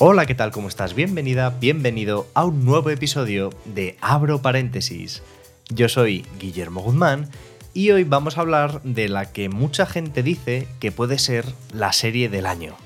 Hola, ¿qué tal? ¿Cómo estás? Bienvenida, bienvenido a un nuevo episodio de Abro Paréntesis. Yo soy Guillermo Guzmán y hoy vamos a hablar de la que mucha gente dice que puede ser la serie del año.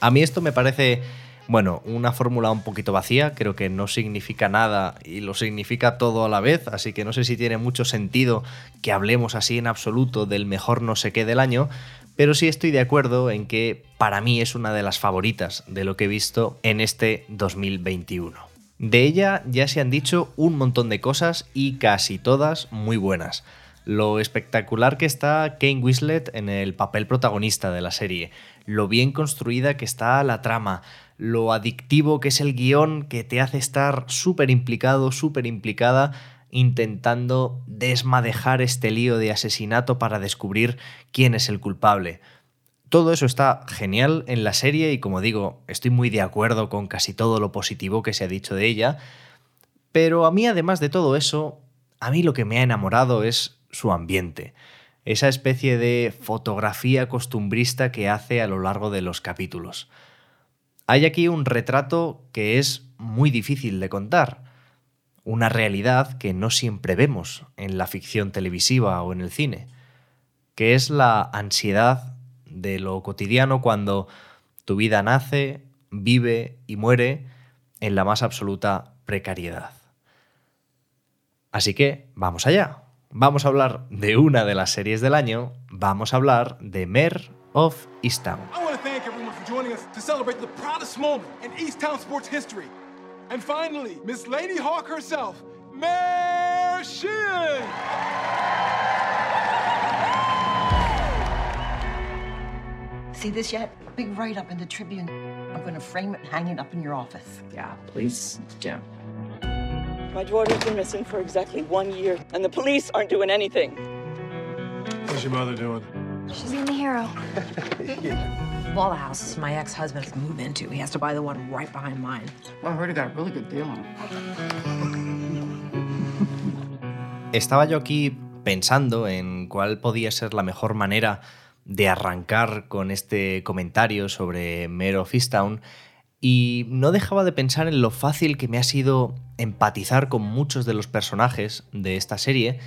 A mí esto me parece, bueno, una fórmula un poquito vacía, creo que no significa nada y lo significa todo a la vez, así que no sé si tiene mucho sentido que hablemos así en absoluto del mejor no sé qué del año, pero sí estoy de acuerdo en que para mí es una de las favoritas de lo que he visto en este 2021. De ella ya se han dicho un montón de cosas y casi todas muy buenas. Lo espectacular que está Kane Winslet en el papel protagonista de la serie, lo bien construida que está la trama, lo adictivo que es el guion que te hace estar súper implicado, súper implicada intentando desmadejar este lío de asesinato para descubrir quién es el culpable. Todo eso está genial en la serie y como digo, estoy muy de acuerdo con casi todo lo positivo que se ha dicho de ella, pero a mí además de todo eso, a mí lo que me ha enamorado es su ambiente, esa especie de fotografía costumbrista que hace a lo largo de los capítulos. Hay aquí un retrato que es muy difícil de contar, una realidad que no siempre vemos en la ficción televisiva o en el cine, que es la ansiedad de lo cotidiano cuando tu vida nace, vive y muere en la más absoluta precariedad. Así que vamos allá. Vamos a hablar de una de las series del año, vamos a hablar de Mare of Easttown. I the proudest moment in East Town sports history. And finally, Miss Lady Hawk herself, Mayor Sheehan! See this yet? Big write up in the Tribune. I'm going to frame it and hang it up in your office. Yeah, please do. My daughter's been missing for exactly one year, and the police aren't doing anything. How's your mother doing? She's in the hero. Of all the houses my ex-husband has moved into, he has to buy the one right behind mine. Well, I heard he got a really good deal on it. Estaba yo aquí pensando en cuál podía ser la mejor manera de arrancar con este comentario sobre Mare of Easttown y no dejaba de pensar en lo fácil que me ha sido empatizar con muchos de los personajes de esta serie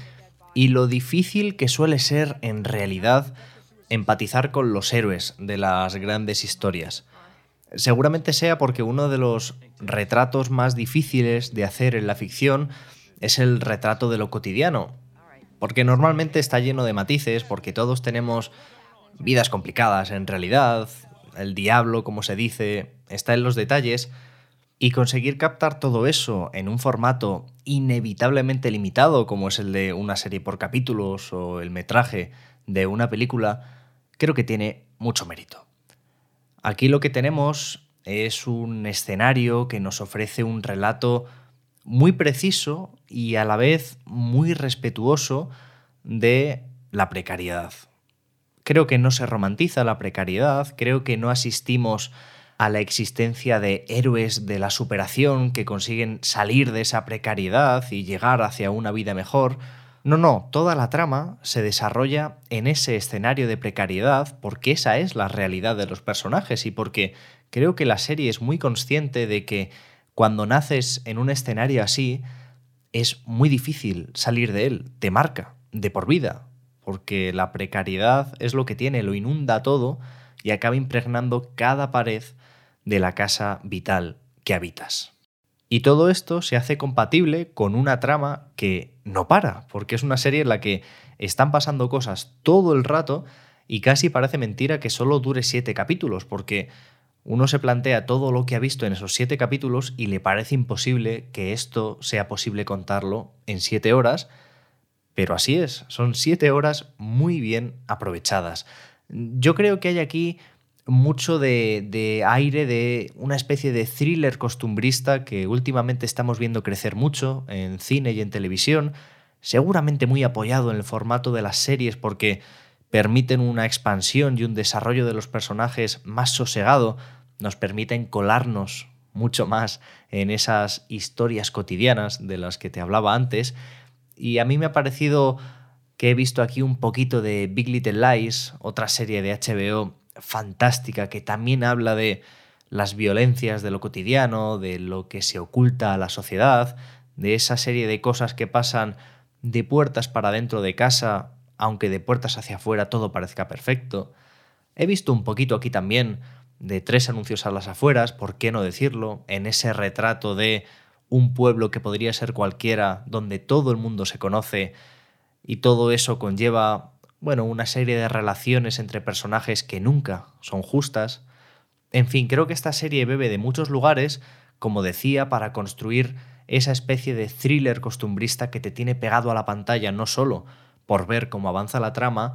y lo difícil que suele ser en realidad empatizar con los héroes de las grandes historias. Seguramente sea porque uno de los retratos más difíciles de hacer en la ficción es el retrato de lo cotidiano, porque normalmente está lleno de matices, porque todos tenemos vidas complicadas en realidad, el diablo, como se dice, está en los detalles, y conseguir captar todo eso en un formato inevitablemente limitado, como es el de una serie por capítulos o el metraje de una película, creo que tiene mucho mérito. Aquí lo que tenemos es un escenario que nos ofrece un relato muy preciso y a la vez muy respetuoso de la precariedad. Creo que no se romantiza la precariedad, creo que no asistimos a la existencia de héroes de la superación que consiguen salir de esa precariedad y llegar hacia una vida mejor. No, no, toda la trama se desarrolla en ese escenario de precariedad porque esa es la realidad de los personajes y porque creo que la serie es muy consciente de que cuando naces en un escenario así es muy difícil salir de él, te marca de por vida, porque la precariedad es lo que tiene, lo inunda todo y acaba impregnando cada pared de la casa vital que habitas. Y todo esto se hace compatible con una trama que no para, porque es una serie en la que están pasando cosas todo el rato y casi parece mentira que solo dure siete capítulos, porque uno se plantea todo lo que ha visto en esos siete capítulos y le parece imposible que esto sea posible contarlo en siete horas, Pero así es, son siete horas muy bien aprovechadas. Yo creo que hay aquí mucho de, aire de una especie de thriller costumbrista que últimamente estamos viendo crecer mucho en cine y en televisión, seguramente muy apoyado en el formato de las series porque permiten una expansión y un desarrollo de los personajes más sosegado, nos permiten colarnos mucho más en esas historias cotidianas de las que te hablaba antes. Y a mí me ha parecido que he visto aquí un poquito de Big Little Lies, otra serie de HBO fantástica que también habla de las violencias de lo cotidiano, de lo que se oculta a la sociedad, de esa serie de cosas que pasan de puertas para dentro de casa, aunque de puertas hacia afuera todo parezca perfecto. He visto un poquito aquí también de tres anuncios a las afueras, ¿por qué no decirlo? En ese retrato de un pueblo que podría ser cualquiera, donde todo el mundo se conoce y todo eso conlleva, bueno, una serie de relaciones entre personajes que nunca son justas. En fin, creo que esta serie bebe de muchos lugares, como decía, para construir esa especie de thriller costumbrista que te tiene pegado a la pantalla no solo por ver cómo avanza la trama,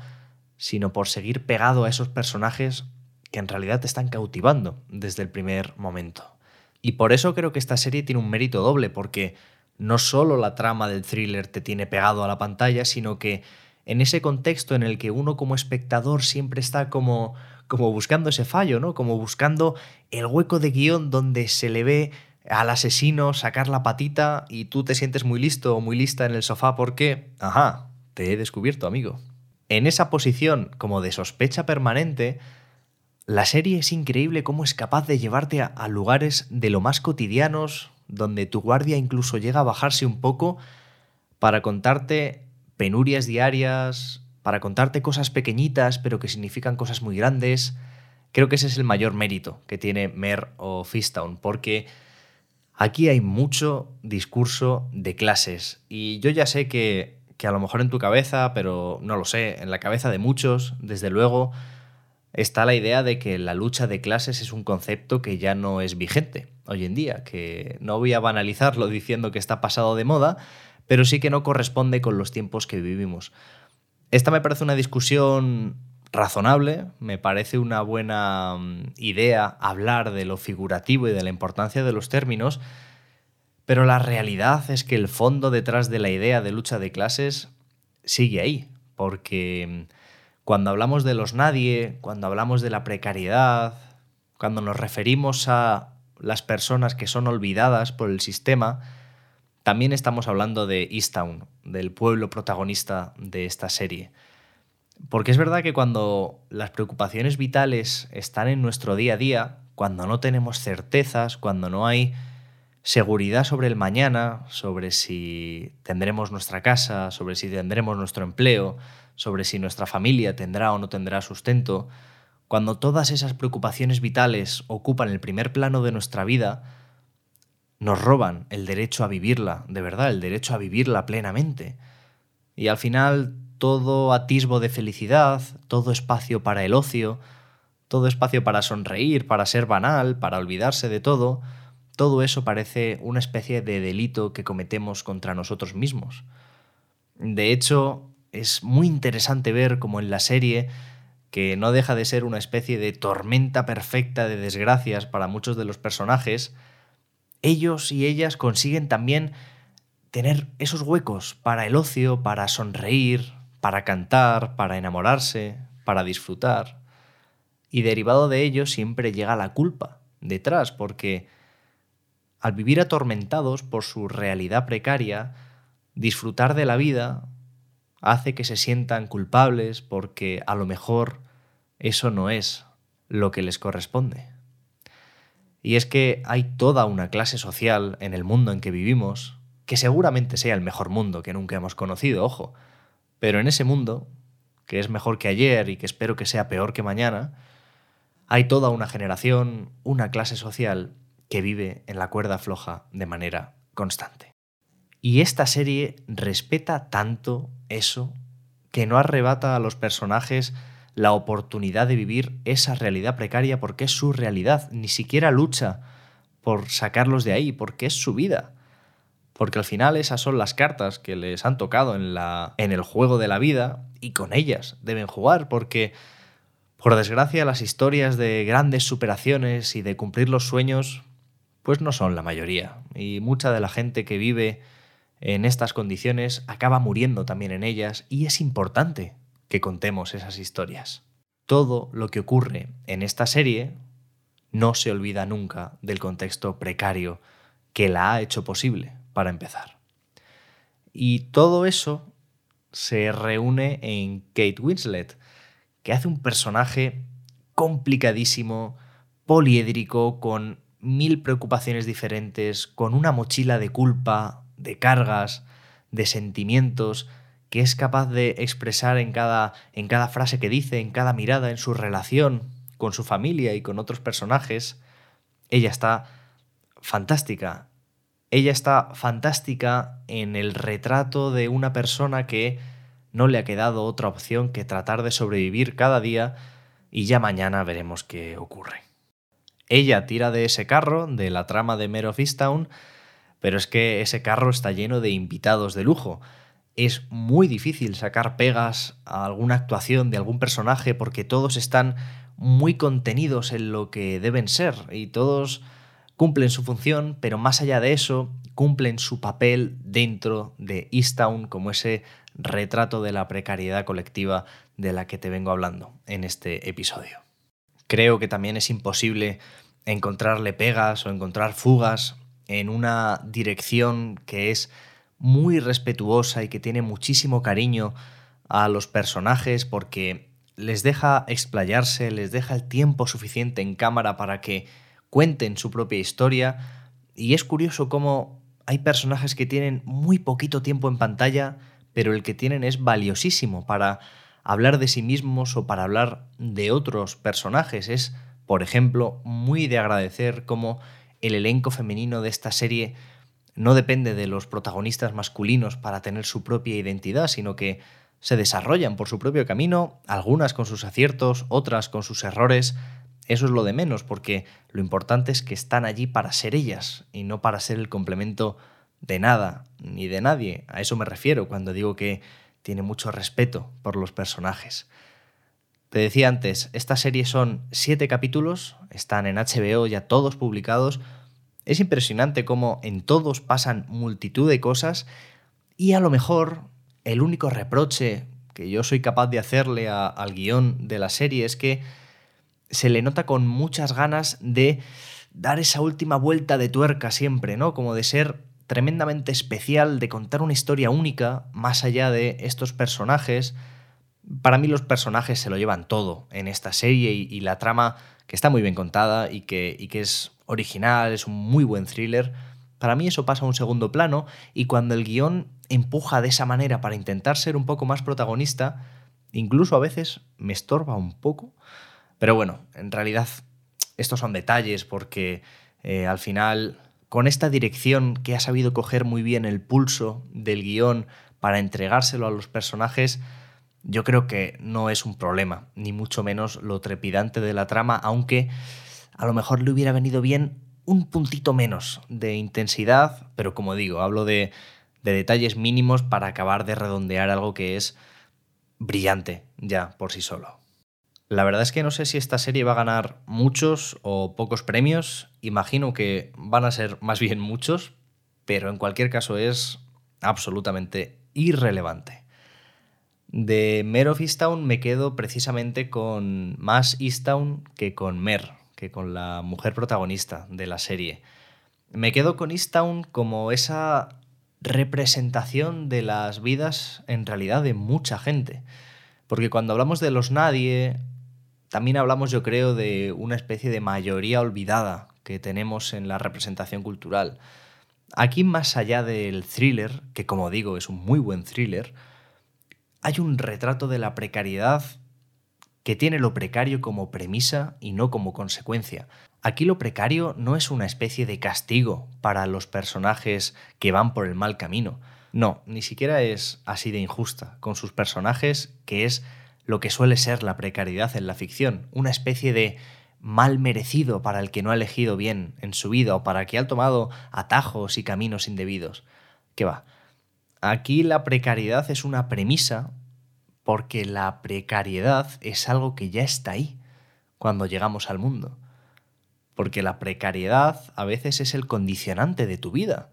sino por seguir pegado a esos personajes que en realidad te están cautivando desde el primer momento. Y por eso creo que esta serie tiene un mérito doble, porque no solo la trama del thriller te tiene pegado a la pantalla, sino que en ese contexto en el que uno como espectador siempre está como, como buscando ese fallo, ¿no? Como buscando el hueco de guion donde se le ve al asesino sacar la patita y tú te sientes muy listo o muy lista en el sofá porque, ajá, te he descubierto, amigo. En esa posición como de sospecha permanente, la serie es increíble cómo es capaz de llevarte a, lugares de lo más cotidianos, donde tu guardia incluso llega a bajarse un poco para contarte penurias diarias, para contarte cosas pequeñitas pero que significan cosas muy grandes. Creo que ese es el mayor mérito que tiene Mer o Fistown, porque aquí hay mucho discurso de clases. Y yo ya sé que, que a lo mejor en tu cabeza, pero no lo sé, en la cabeza de muchos, desde luego, está la idea de que la lucha de clases es un concepto que ya no es vigente hoy en día, que no voy a banalizarlo diciendo que está pasado de moda, pero sí que no corresponde con los tiempos que vivimos. Esta me parece una discusión razonable, me parece una buena mm, idea hablar de lo figurativo y de la importancia de los términos, pero la realidad es que el fondo detrás de la idea de lucha de clases sigue ahí, porque mm, cuando hablamos de los nadie, cuando hablamos de la precariedad, cuando nos referimos a las personas que son olvidadas por el sistema, también estamos hablando de Easttown, del pueblo protagonista de esta serie. Porque es verdad que cuando las preocupaciones vitales están en nuestro día a día, cuando no tenemos certezas, cuando no hay seguridad sobre el mañana, sobre si tendremos nuestra casa, sobre si tendremos nuestro empleo, sobre si nuestra familia tendrá o no tendrá sustento, cuando todas esas preocupaciones vitales ocupan el primer plano de nuestra vida, nos roban el derecho a vivirla, de verdad, el derecho a vivirla plenamente. Y al final todo atisbo de felicidad, todo espacio para el ocio, todo espacio para sonreír, para ser banal, para olvidarse de todo, todo eso parece una especie de delito que cometemos contra nosotros mismos. De hecho, es muy interesante ver cómo en la serie, que no deja de ser una especie de tormenta perfecta de desgracias para muchos de los personajes, ellos y ellas consiguen también tener esos huecos para el ocio, para sonreír, para cantar, para enamorarse, para disfrutar. Y derivado de ello siempre llega la culpa detrás, porque al vivir atormentados por su realidad precaria, disfrutar de la vida hace que se sientan culpables porque a lo mejor eso no es lo que les corresponde. Y es que hay toda una clase social en el mundo en que vivimos, que seguramente sea el mejor mundo que nunca hemos conocido, ojo, pero en ese mundo, que es mejor que ayer y que espero que sea peor que mañana, hay toda una generación, una clase social que vive en la cuerda floja de manera constante. Y esta serie respeta tanto eso que no arrebata a los personajes la oportunidad de vivir esa realidad precaria porque es su realidad, ni siquiera lucha por sacarlos de ahí, porque es su vida. porque al final esas son las cartas que les han tocado en, la, en el juego de la vida y con ellas deben jugar, porque por desgracia las historias de grandes superaciones y de cumplir los sueños pues no son la mayoría, y mucha de la gente que vive en estas condiciones acaba muriendo también en ellas, y es importante que contemos esas historias. Todo lo que ocurre en esta serie no se olvida nunca del contexto precario que la ha hecho posible, para empezar. Y todo eso se reúne en Kate Winslet, que hace un personaje complicadísimo, poliédrico, con mil preocupaciones diferentes, con una mochila de culpa, de cargas, de sentimientos, que es capaz de expresar en cada, en cada frase que dice, en cada mirada, en su relación con su familia y con otros personajes. Ella está fantástica. Ella está fantástica en el retrato de una persona que no le ha quedado otra opción que tratar de sobrevivir cada día y ya mañana veremos qué ocurre. Ella tira de ese carro, de la trama de Mare of Easttown, pero es que ese carro está lleno de invitados de lujo. Es muy difícil sacar pegas a alguna actuación de algún personaje porque todos están muy contenidos en lo que deben ser y todos cumplen su función, pero más allá de eso, cumplen su papel dentro de Easttown como ese retrato de la precariedad colectiva de la que te vengo hablando en este episodio. Creo que también es imposible encontrarle pegas o encontrar fugas en una dirección que es muy respetuosa y que tiene muchísimo cariño a los personajes porque les deja explayarse, les deja el tiempo suficiente en cámara para que cuenten su propia historia y es curioso cómo hay personajes que tienen muy poquito tiempo en pantalla, pero el que tienen es valiosísimo para hablar de sí mismos o para hablar de otros personajes. Es, por ejemplo, muy de agradecer cómo el elenco femenino de esta serie no depende de los protagonistas masculinos para tener su propia identidad, sino que se desarrollan por su propio camino, algunas con sus aciertos, otras con sus errores. Eso es lo de menos, porque lo importante es que están allí para ser ellas y no para ser el complemento de nada ni de nadie. A eso me refiero cuando digo que tiene mucho respeto por los personajes. Te decía antes, esta serie son siete capítulos, están en HBO ya todos publicados. Es impresionante cómo en todos pasan multitud de cosas y a lo mejor el único reproche que yo soy capaz de hacerle al guion de la serie es que se le nota con muchas ganas de dar esa última vuelta de tuerca siempre, ¿no? Como de ser tremendamente especial, de contar una historia única más allá de estos personajes. Para mí los personajes se lo llevan todo en esta serie y, la trama que está muy bien contada y que, y que es original, es un muy buen thriller. Para mí eso pasa a un segundo plano y cuando el guion empuja de esa manera para intentar ser un poco más protagonista, incluso a veces me estorba un poco. Pero bueno, en realidad estos son detalles porque eh, al final con esta dirección que ha sabido coger muy bien el pulso del guion para entregárselo a los personajes, yo creo que no es un problema, ni mucho menos lo trepidante de la trama, aunque a lo mejor le hubiera venido bien un puntito menos de intensidad, pero como digo, hablo de, de detalles mínimos para acabar de redondear algo que es brillante ya por sí solo. La verdad es que no sé si esta serie va a ganar muchos o pocos premios. Imagino que van a ser más bien muchos, pero en cualquier caso es absolutamente irrelevante. De Mare of Easttown me quedo precisamente con más Easttown que con Mer, que con la mujer protagonista de la serie. Me quedo con Easttown como esa representación de las vidas en realidad de mucha gente. Porque cuando hablamos de los nadie, también hablamos, yo creo, de una especie de mayoría olvidada que tenemos en la representación cultural. Aquí, más allá del thriller, que como digo es un muy buen thriller, hay un retrato de la precariedad que tiene lo precario como premisa y no como consecuencia. Aquí lo precario no es una especie de castigo para los personajes que van por el mal camino. No, ni siquiera es así de injusta con sus personajes, que es lo que suele ser la precariedad en la ficción, una especie de mal merecido para el que no ha elegido bien en su vida o para el que ha tomado atajos y caminos indebidos. ¿Qué va? Aquí la precariedad es una premisa porque la precariedad es algo que ya está ahí cuando llegamos al mundo. Porque la precariedad a veces es el condicionante de tu vida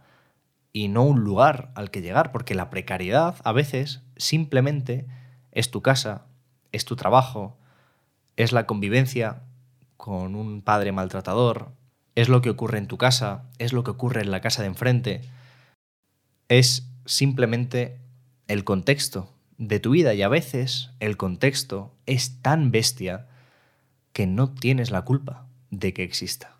y no un lugar al que llegar, porque la precariedad a veces simplemente es tu casa, es tu trabajo, es la convivencia con un padre maltratador, es lo que ocurre en tu casa, es lo que ocurre en la casa de enfrente, es simplemente el contexto de tu vida y a veces el contexto es tan bestia que no tienes la culpa de que exista.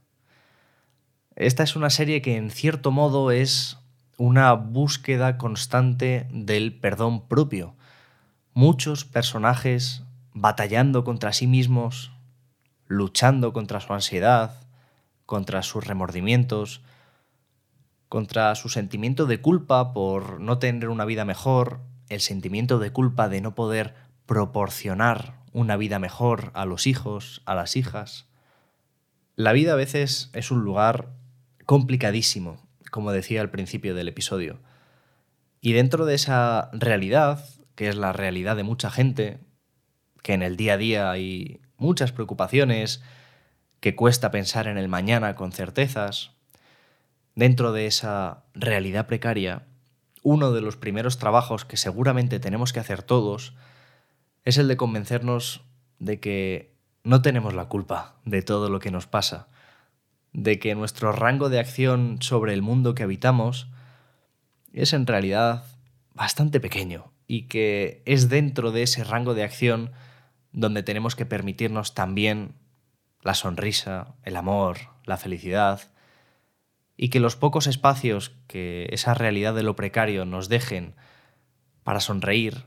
Esta es una serie que en cierto modo es una búsqueda constante del perdón propio. Muchos personajes batallando contra sí mismos, luchando contra su ansiedad, contra sus remordimientos, contra su sentimiento de culpa por no tener una vida mejor, el sentimiento de culpa de no poder proporcionar una vida mejor a los hijos, a las hijas. La vida a veces es un lugar complicadísimo, como decía al principio del episodio. Y dentro de esa realidad, que es la realidad de mucha gente, que en el día a día hay muchas preocupaciones, que cuesta pensar en el mañana con certezas, dentro de esa realidad precaria, uno de los primeros trabajos que seguramente tenemos que hacer todos es el de convencernos de que no tenemos la culpa de todo lo que nos pasa, de que nuestro rango de acción sobre el mundo que habitamos es en realidad bastante pequeño y que es dentro de ese rango de acción donde tenemos que permitirnos también la sonrisa, el amor, la felicidad, y que los pocos espacios que esa realidad de lo precario nos dejen para sonreír,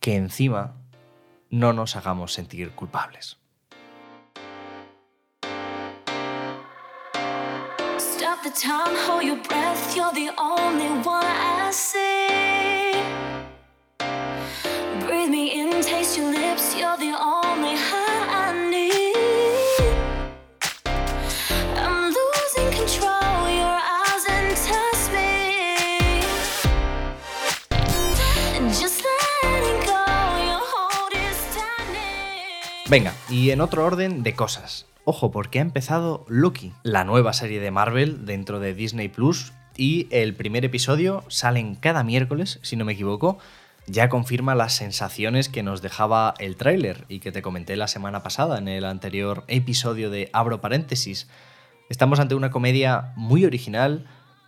que encima no nos hagamos sentir culpables. Venga, y en otro orden de cosas. Ojo, porque ha empezado Loki, la nueva serie de Marvel dentro de Disney Plus, y el primer episodio salen cada miércoles, si no me equivoco. Ya confirma las sensaciones que nos dejaba el tráiler y que te comenté la semana pasada en el anterior episodio de Abro paréntesis. Estamos ante una comedia muy original,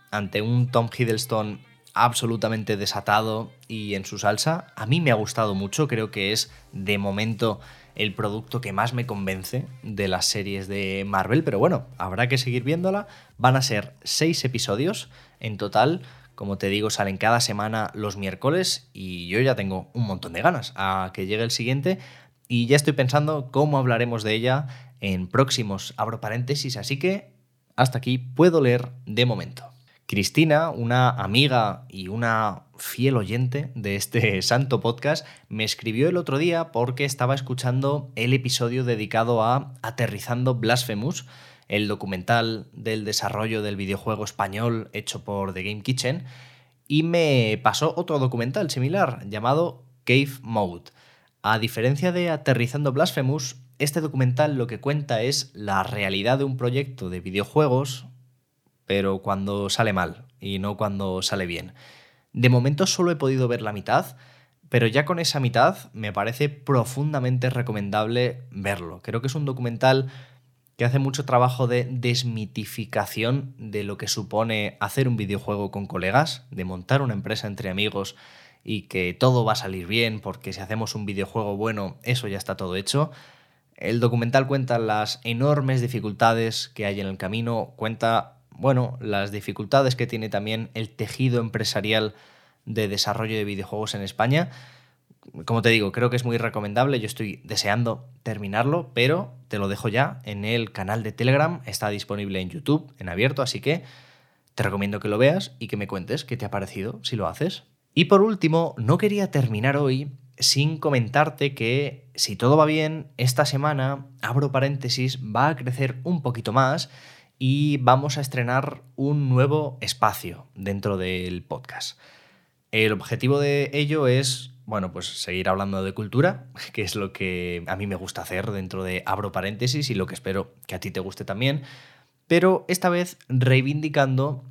ante un Tom Hiddleston absolutamente desatado y en su salsa. A mí me ha gustado mucho, creo que es de momento el producto que más me convence de las series de Marvel, pero bueno, habrá que seguir viéndola. Van a ser seis episodios en total. Como te digo, salen cada semana los miércoles y yo ya tengo un montón de ganas a que llegue el siguiente y ya estoy pensando cómo hablaremos de ella en próximos abro paréntesis, así que hasta aquí puedo leer de momento. Cristina, una amiga y una fiel oyente de este santo podcast, me escribió el otro día porque estaba escuchando el episodio dedicado a Aterrizando Blasphemous, el documental del desarrollo del videojuego español hecho por The Game Kitchen, y me pasó otro documental similar llamado Cave Mode. A diferencia de Aterrizando Blasphemous, este documental lo que cuenta es la realidad de un proyecto de videojuegos, pero cuando sale mal y no cuando sale bien. De momento solo he podido ver la mitad, pero ya con esa mitad me parece profundamente recomendable verlo. Creo que es un documental que hace mucho trabajo de desmitificación de lo que supone hacer un videojuego con colegas, de montar una empresa entre amigos y que todo va a salir bien porque si hacemos un videojuego bueno, eso ya está todo hecho. El documental cuenta las enormes dificultades que hay en el camino, cuenta bueno, las dificultades que tiene también el tejido empresarial de desarrollo de videojuegos en España. Como te digo, creo que es muy recomendable, yo estoy deseando terminarlo, pero te lo dejo ya en el canal de Telegram, está disponible en YouTube, en abierto, así que te recomiendo que lo veas y que me cuentes qué te ha parecido si lo haces. Y por último, no quería terminar hoy sin comentarte que si todo va bien, esta semana, abro paréntesis, va a crecer un poquito más y vamos a estrenar un nuevo espacio dentro del podcast. El objetivo de ello es, bueno, pues seguir hablando de cultura, que es lo que a mí me gusta hacer dentro de abro paréntesis y lo que espero que a ti te guste también, pero esta vez reivindicando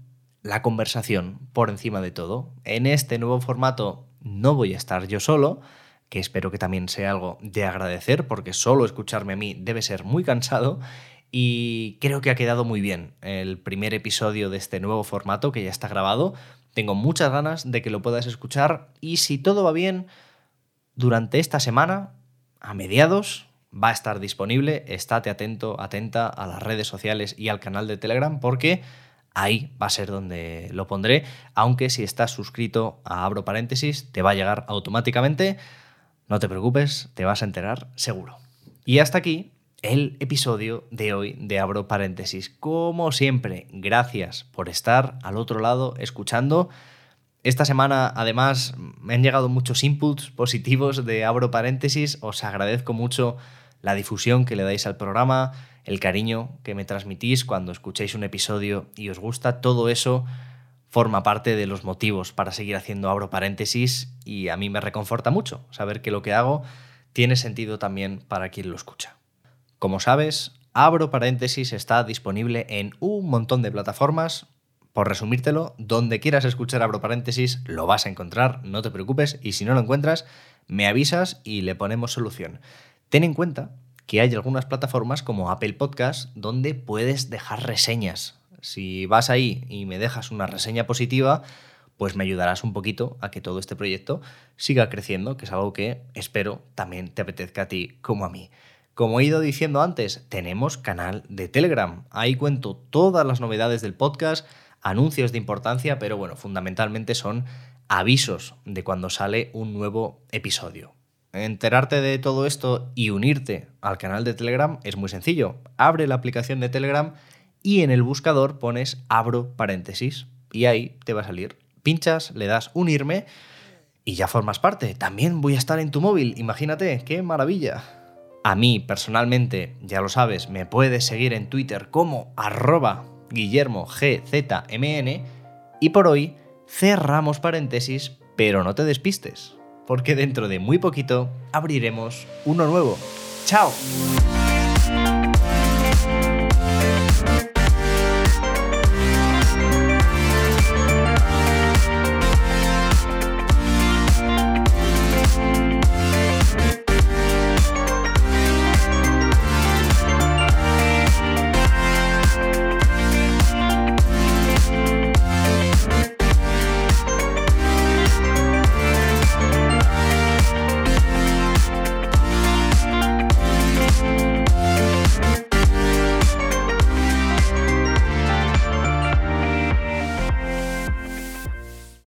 la conversación por encima de todo. En este nuevo formato no voy a estar yo solo, que espero que también sea algo de agradecer, porque solo escucharme a mí debe ser muy cansado. Y creo que ha quedado muy bien el primer episodio de este nuevo formato que ya está grabado. Tengo muchas ganas de que lo puedas escuchar y si todo va bien, durante esta semana, a mediados, va a estar disponible. Estate atento, atenta a las redes sociales y al canal de Telegram porque ahí va a ser donde lo pondré. Aunque si estás suscrito a Abro Paréntesis, te va a llegar automáticamente. No te preocupes, te vas a enterar seguro. Y hasta aquí el episodio de hoy de Abro Paréntesis. Como siempre, gracias por estar al otro lado escuchando. Esta semana, además, me han llegado muchos inputs positivos de Abro Paréntesis. Os agradezco mucho la difusión que le dais al programa, el cariño que me transmitís cuando escucháis un episodio y os gusta. Todo eso forma parte de los motivos para seguir haciendo Abro Paréntesis y a mí me reconforta mucho saber que lo que hago tiene sentido también para quien lo escucha. Como sabes, Abro Paréntesis está disponible en un montón de plataformas. Por resumírtelo, donde quieras escuchar Abro Paréntesis lo vas a encontrar, no te preocupes, y si no lo encuentras, me avisas y le ponemos solución. Ten en cuenta que hay algunas plataformas como Apple Podcast donde puedes dejar reseñas. Si vas ahí y me dejas una reseña positiva, pues me ayudarás un poquito a que todo este proyecto siga creciendo, que es algo que espero también te apetezca a ti como a mí. Como he ido diciendo antes, tenemos canal de Telegram. Ahí cuento todas las novedades del podcast, anuncios de importancia, pero bueno, fundamentalmente son avisos de cuando sale un nuevo episodio. Enterarte de todo esto y unirte al canal de Telegram es muy sencillo. Abre la aplicación de Telegram y en el buscador pones abro paréntesis y ahí te va a salir. Pinchas, le das unirme y ya formas parte. También voy a estar en tu móvil, imagínate, qué maravilla. A mí personalmente, ya lo sabes, me puedes seguir en Twitter como arroba guillermogzmn y por hoy cerramos paréntesis, pero no te despistes, porque dentro de muy poquito abriremos uno nuevo. ¡Chao!